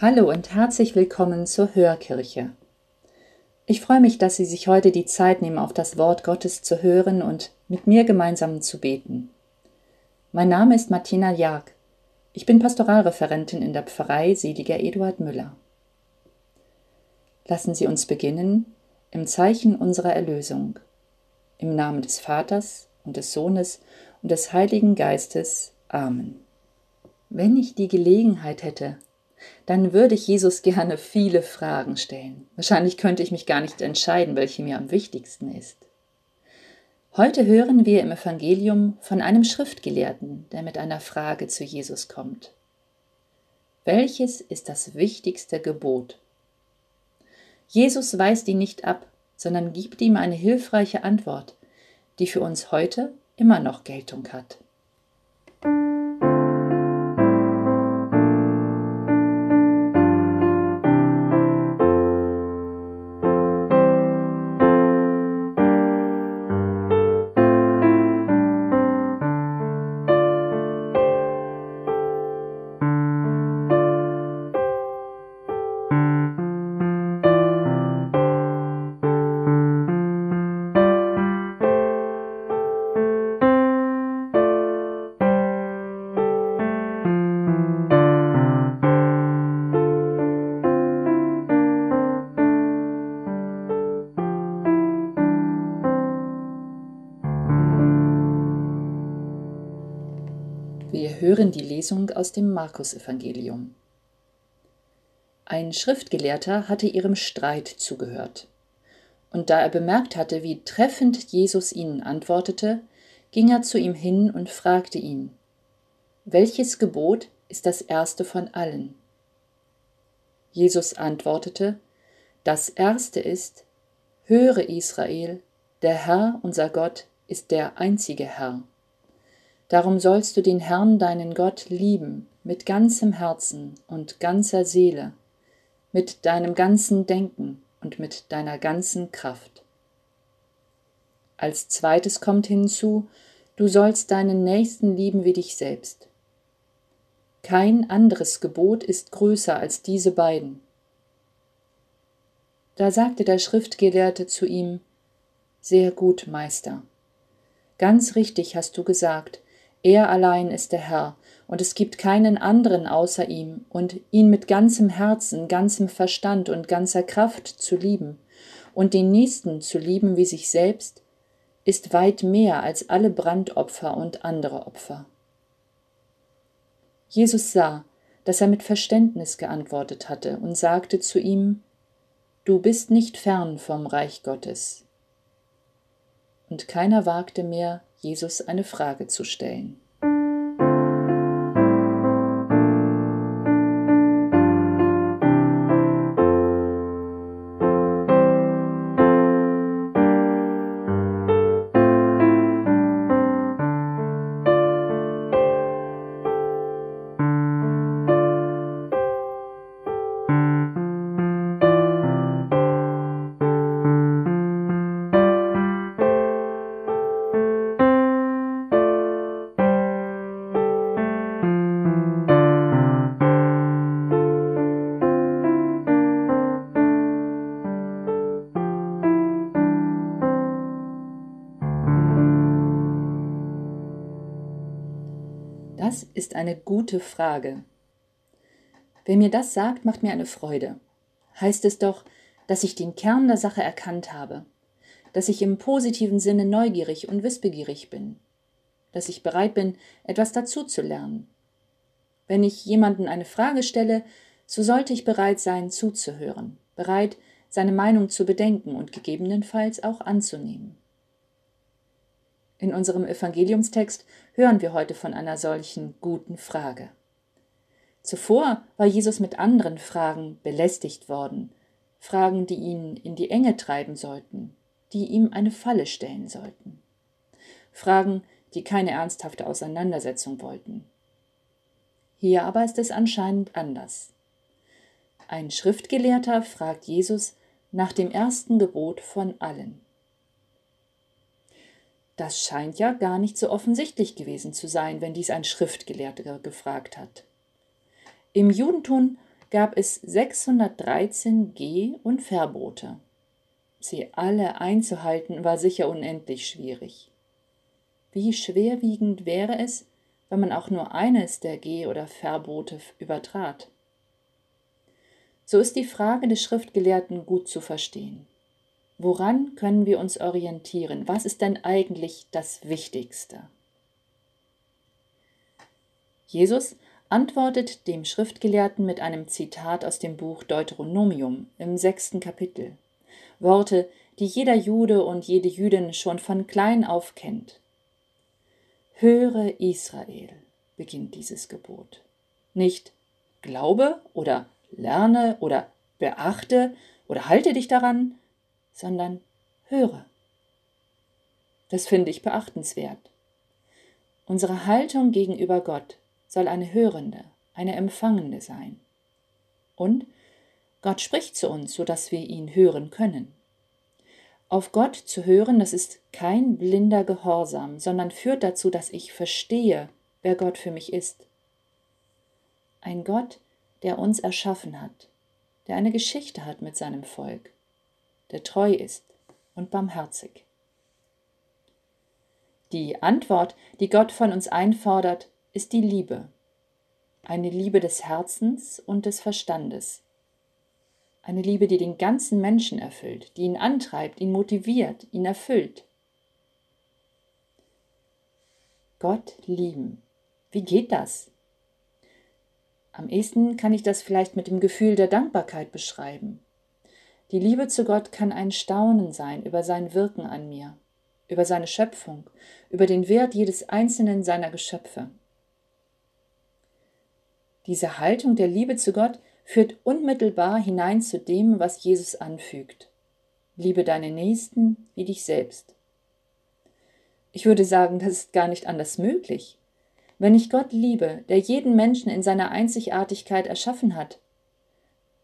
Hallo und herzlich willkommen zur Hörkirche. Ich freue mich, dass Sie sich heute die Zeit nehmen, auf das Wort Gottes zu hören und mit mir gemeinsam zu beten. Mein Name ist Martina Jag. Ich bin Pastoralreferentin in der Pfarrei Seliger Eduard Müller. Lassen Sie uns beginnen im Zeichen unserer Erlösung. Im Namen des Vaters und des Sohnes und des Heiligen Geistes. Amen. Wenn ich die Gelegenheit hätte, dann würde ich Jesus gerne viele Fragen stellen. Wahrscheinlich könnte ich mich gar nicht entscheiden, welche mir am wichtigsten ist. Heute hören wir im Evangelium von einem Schriftgelehrten, der mit einer Frage zu Jesus kommt. Welches ist das wichtigste Gebot? Jesus weist ihn nicht ab, sondern gibt ihm eine hilfreiche Antwort, die für uns heute immer noch Geltung hat. Hören die Lesung aus dem Markus-Evangelium. Ein Schriftgelehrter hatte ihrem Streit zugehört. Und da er bemerkt hatte, wie treffend Jesus ihnen antwortete, ging er zu ihm hin und fragte ihn, Welches Gebot ist das erste von allen? Jesus antwortete, Das erste ist, Höre Israel, der Herr unser Gott ist der einzige Herr. Darum sollst du den Herrn deinen Gott lieben mit ganzem Herzen und ganzer Seele, mit deinem ganzen Denken und mit deiner ganzen Kraft. Als zweites kommt hinzu, du sollst deinen Nächsten lieben wie dich selbst. Kein anderes Gebot ist größer als diese beiden. Da sagte der Schriftgelehrte zu ihm, Sehr gut, Meister. Ganz richtig hast du gesagt, er allein ist der Herr, und es gibt keinen anderen außer ihm, und ihn mit ganzem Herzen, ganzem Verstand und ganzer Kraft zu lieben, und den Nächsten zu lieben wie sich selbst, ist weit mehr als alle Brandopfer und andere Opfer. Jesus sah, dass er mit Verständnis geantwortet hatte und sagte zu ihm, Du bist nicht fern vom Reich Gottes. Und keiner wagte mehr, Jesus eine Frage zu stellen. Ist eine gute Frage. Wer mir das sagt, macht mir eine Freude. Heißt es doch, dass ich den Kern der Sache erkannt habe, dass ich im positiven Sinne neugierig und wissbegierig bin, dass ich bereit bin, etwas dazu zu lernen. Wenn ich jemanden eine Frage stelle, so sollte ich bereit sein, zuzuhören, bereit, seine Meinung zu bedenken und gegebenenfalls auch anzunehmen. In unserem Evangeliumstext hören wir heute von einer solchen guten Frage. Zuvor war Jesus mit anderen Fragen belästigt worden, Fragen, die ihn in die Enge treiben sollten, die ihm eine Falle stellen sollten. Fragen, die keine ernsthafte Auseinandersetzung wollten. Hier aber ist es anscheinend anders. Ein Schriftgelehrter fragt Jesus nach dem ersten Gebot von allen. Das scheint ja gar nicht so offensichtlich gewesen zu sein, wenn dies ein Schriftgelehrter gefragt hat. Im Judentum gab es 613 Geh- und Verbote. Sie alle einzuhalten war sicher unendlich schwierig. Wie schwerwiegend wäre es, wenn man auch nur eines der Geh- oder Verbote übertrat? So ist die Frage des Schriftgelehrten gut zu verstehen. Woran können wir uns orientieren? Was ist denn eigentlich das Wichtigste? Jesus antwortet dem Schriftgelehrten mit einem Zitat aus dem Buch Deuteronomium im sechsten Kapitel. Worte, die jeder Jude und jede Jüdin schon von klein auf kennt. Höre Israel, beginnt dieses Gebot. Nicht glaube oder lerne oder beachte oder halte dich daran, sondern höre. Das finde ich beachtenswert. Unsere Haltung gegenüber Gott soll eine hörende, eine empfangende sein. Und Gott spricht zu uns, so dass wir ihn hören können. Auf Gott zu hören, das ist kein blinder Gehorsam, sondern führt dazu, dass ich verstehe, wer Gott für mich ist. Ein Gott, der uns erschaffen hat, der eine Geschichte hat mit seinem Volk, der treu ist und barmherzig. Die Antwort, die Gott von uns einfordert, ist die Liebe. Eine Liebe des Herzens und des Verstandes. Eine Liebe, die den ganzen Menschen erfüllt, die ihn antreibt, ihn motiviert, ihn erfüllt. Gott lieben. Wie geht das? Am ehesten kann ich das vielleicht mit dem Gefühl der Dankbarkeit beschreiben. Die Liebe zu Gott kann ein Staunen sein über sein Wirken an mir, über seine Schöpfung, über den Wert jedes einzelnen seiner Geschöpfe. Diese Haltung der Liebe zu Gott führt unmittelbar hinein zu dem, was Jesus anfügt. Liebe deine Nächsten wie dich selbst. Ich würde sagen, das ist gar nicht anders möglich. Wenn ich Gott liebe, der jeden Menschen in seiner Einzigartigkeit erschaffen hat,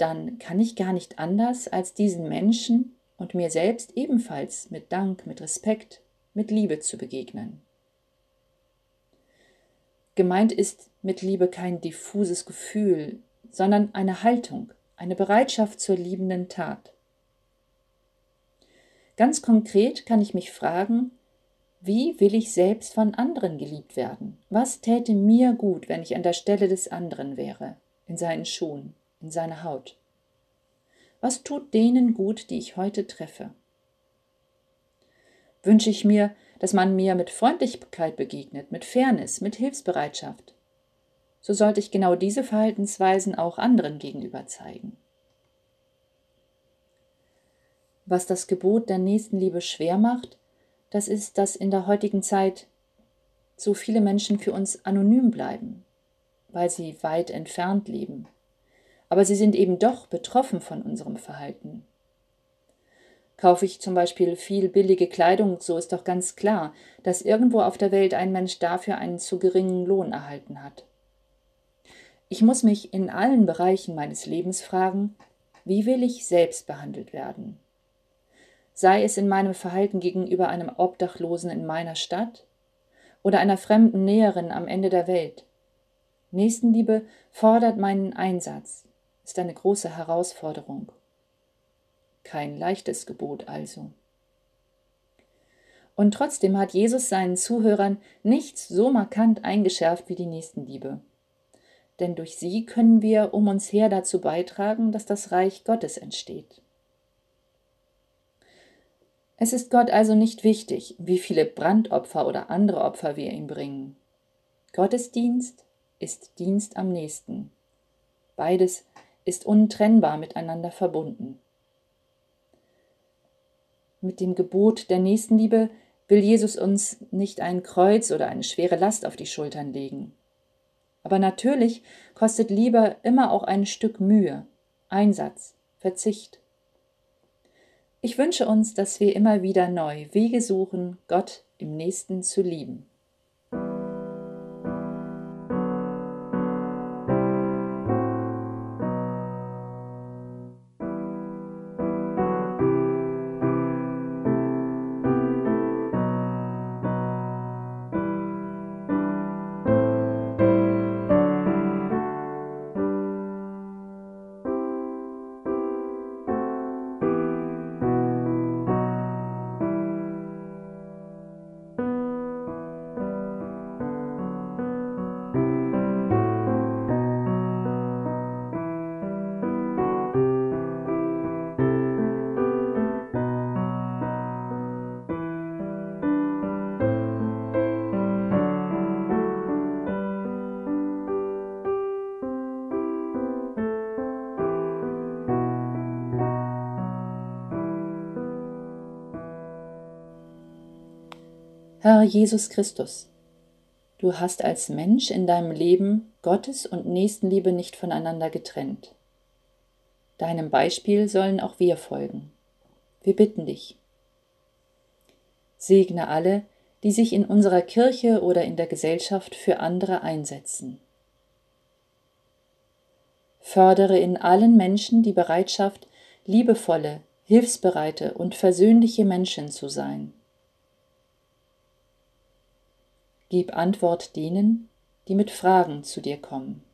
dann kann ich gar nicht anders, als diesen Menschen und mir selbst ebenfalls mit Dank, mit Respekt, mit Liebe zu begegnen. Gemeint ist mit Liebe kein diffuses Gefühl, sondern eine Haltung, eine Bereitschaft zur liebenden Tat. Ganz konkret kann ich mich fragen, wie will ich selbst von anderen geliebt werden? Was täte mir gut, wenn ich an der Stelle des anderen wäre, in seinen Schuhen, in seiner Haut? Was tut denen gut, die ich heute treffe? Wünsche ich mir, dass man mir mit Freundlichkeit begegnet, mit Fairness, mit Hilfsbereitschaft. So sollte ich genau diese Verhaltensweisen auch anderen gegenüber zeigen. Was das Gebot der Nächstenliebe schwer macht, das ist, dass in der heutigen Zeit so viele Menschen für uns anonym bleiben, weil sie weit entfernt leben. Aber sie sind eben doch betroffen von unserem Verhalten. Kaufe ich zum Beispiel viel billige Kleidung, so ist doch ganz klar, dass irgendwo auf der Welt ein Mensch dafür einen zu geringen Lohn erhalten hat. Ich muss mich in allen Bereichen meines Lebens fragen, wie will ich selbst behandelt werden? Sei es in meinem Verhalten gegenüber einem Obdachlosen in meiner Stadt oder einer fremden Näherin am Ende der Welt. Nächstenliebe fordert meinen Einsatz, ist eine große Herausforderung. Kein leichtes Gebot also. Und trotzdem hat Jesus seinen Zuhörern nichts so markant eingeschärft wie die Nächstenliebe. Denn durch sie können wir um uns her dazu beitragen, dass das Reich Gottes entsteht. Es ist Gott also nicht wichtig, wie viele Brandopfer oder andere Opfer wir ihm bringen. Gottesdienst, ist Dienst am nächsten. Beides ist untrennbar miteinander verbunden. Mit dem Gebot der Nächstenliebe will Jesus uns nicht ein Kreuz oder eine schwere Last auf die Schultern legen. Aber natürlich kostet Liebe immer auch ein Stück Mühe, Einsatz, Verzicht. Ich wünsche uns, dass wir immer wieder neu Wege suchen, Gott im Nächsten zu lieben. Herr Jesus Christus, du hast als Mensch in deinem Leben Gottes und Nächstenliebe nicht voneinander getrennt. Deinem Beispiel sollen auch wir folgen. Wir bitten dich. Segne alle, die sich in unserer Kirche oder in der Gesellschaft für andere einsetzen. Fördere in allen Menschen die Bereitschaft, liebevolle, hilfsbereite und versöhnliche Menschen zu sein. Gib Antwort denen, die mit Fragen zu dir kommen.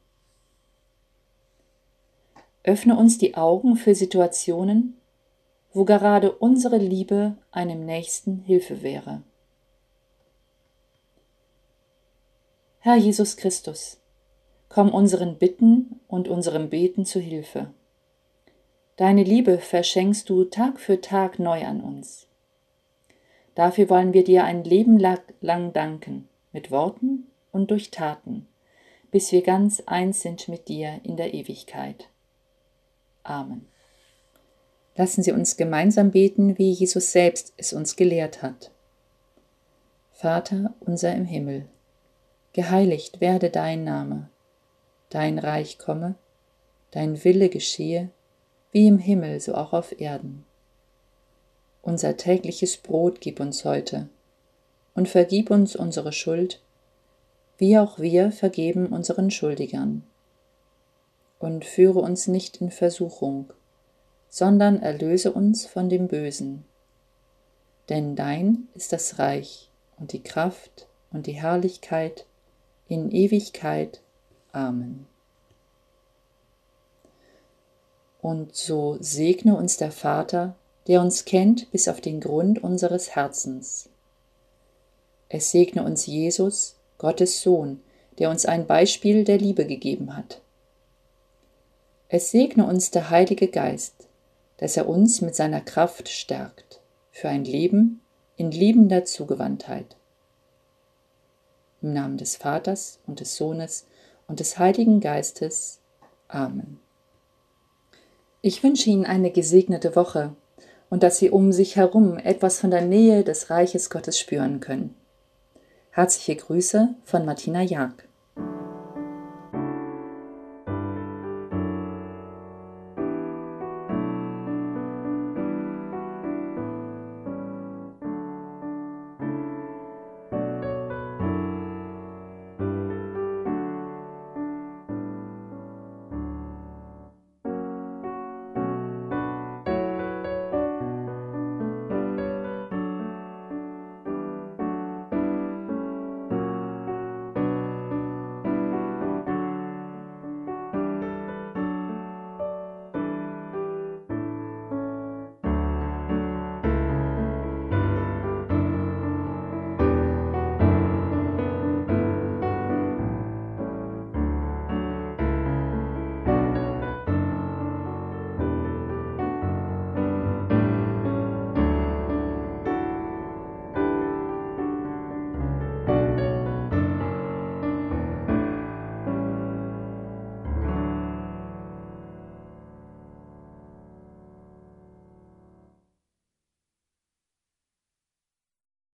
Öffne uns die Augen für Situationen, wo gerade unsere Liebe einem Nächsten Hilfe wäre. Herr Jesus Christus, komm unseren Bitten und unserem Beten zu Hilfe. Deine Liebe verschenkst du Tag für Tag neu an uns. Dafür wollen wir dir ein Leben lang danken mit Worten und durch Taten, bis wir ganz eins sind mit dir in der Ewigkeit. Amen. Lassen Sie uns gemeinsam beten, wie Jesus selbst es uns gelehrt hat. Vater unser im Himmel, geheiligt werde dein Name, dein Reich komme, dein Wille geschehe, wie im Himmel so auch auf Erden. Unser tägliches Brot gib uns heute und vergib uns unsere Schuld, wie auch wir vergeben unseren Schuldigern. Und führe uns nicht in Versuchung, sondern erlöse uns von dem Bösen. Denn dein ist das Reich und die Kraft und die Herrlichkeit in Ewigkeit. Amen. Und so segne uns der Vater, der uns kennt bis auf den Grund unseres Herzens es segne uns Jesus, Gottes Sohn, der uns ein Beispiel der Liebe gegeben hat. Es segne uns der Heilige Geist, dass er uns mit seiner Kraft stärkt für ein Leben in liebender Zugewandtheit. Im Namen des Vaters und des Sohnes und des Heiligen Geistes. Amen. Ich wünsche Ihnen eine gesegnete Woche und dass Sie um sich herum etwas von der Nähe des Reiches Gottes spüren können. Herzliche Grüße von Martina Jag.